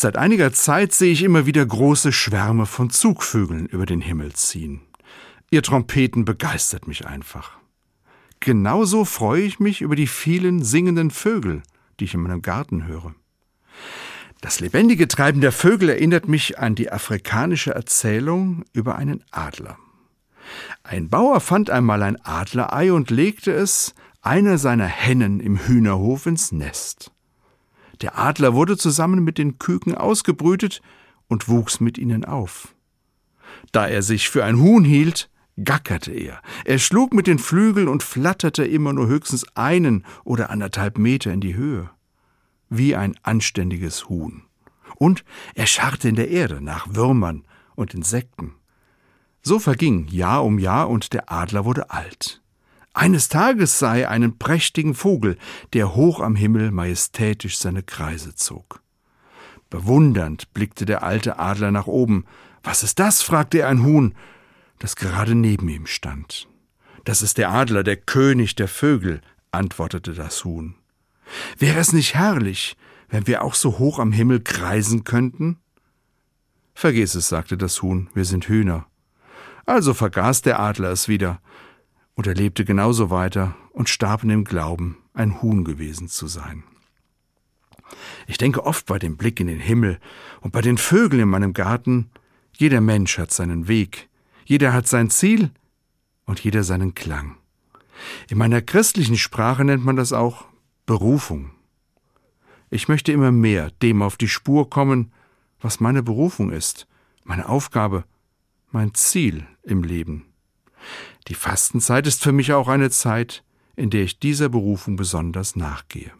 Seit einiger Zeit sehe ich immer wieder große Schwärme von Zugvögeln über den Himmel ziehen. Ihr Trompeten begeistert mich einfach. Genauso freue ich mich über die vielen singenden Vögel, die ich in meinem Garten höre. Das lebendige Treiben der Vögel erinnert mich an die afrikanische Erzählung über einen Adler. Ein Bauer fand einmal ein Adlerei und legte es einer seiner Hennen im Hühnerhof ins Nest. Der Adler wurde zusammen mit den Küken ausgebrütet und wuchs mit ihnen auf. Da er sich für ein Huhn hielt, gackerte er. Er schlug mit den Flügeln und flatterte immer nur höchstens einen oder anderthalb Meter in die Höhe. Wie ein anständiges Huhn. Und er scharrte in der Erde nach Würmern und Insekten. So verging Jahr um Jahr und der Adler wurde alt. Eines Tages sah er einen prächtigen Vogel, der hoch am Himmel majestätisch seine Kreise zog. Bewundernd blickte der alte Adler nach oben. Was ist das? fragte er ein Huhn, das gerade neben ihm stand. Das ist der Adler, der König der Vögel, antwortete das Huhn. Wäre es nicht herrlich, wenn wir auch so hoch am Himmel kreisen könnten? Vergiss es, sagte das Huhn, wir sind Hühner. Also vergaß der Adler es wieder und er lebte genauso weiter und starb in dem Glauben, ein Huhn gewesen zu sein. Ich denke oft bei dem Blick in den Himmel und bei den Vögeln in meinem Garten, jeder Mensch hat seinen Weg, jeder hat sein Ziel und jeder seinen Klang. In meiner christlichen Sprache nennt man das auch Berufung. Ich möchte immer mehr dem auf die Spur kommen, was meine Berufung ist, meine Aufgabe, mein Ziel im Leben. Die Fastenzeit ist für mich auch eine Zeit, in der ich dieser Berufung besonders nachgehe.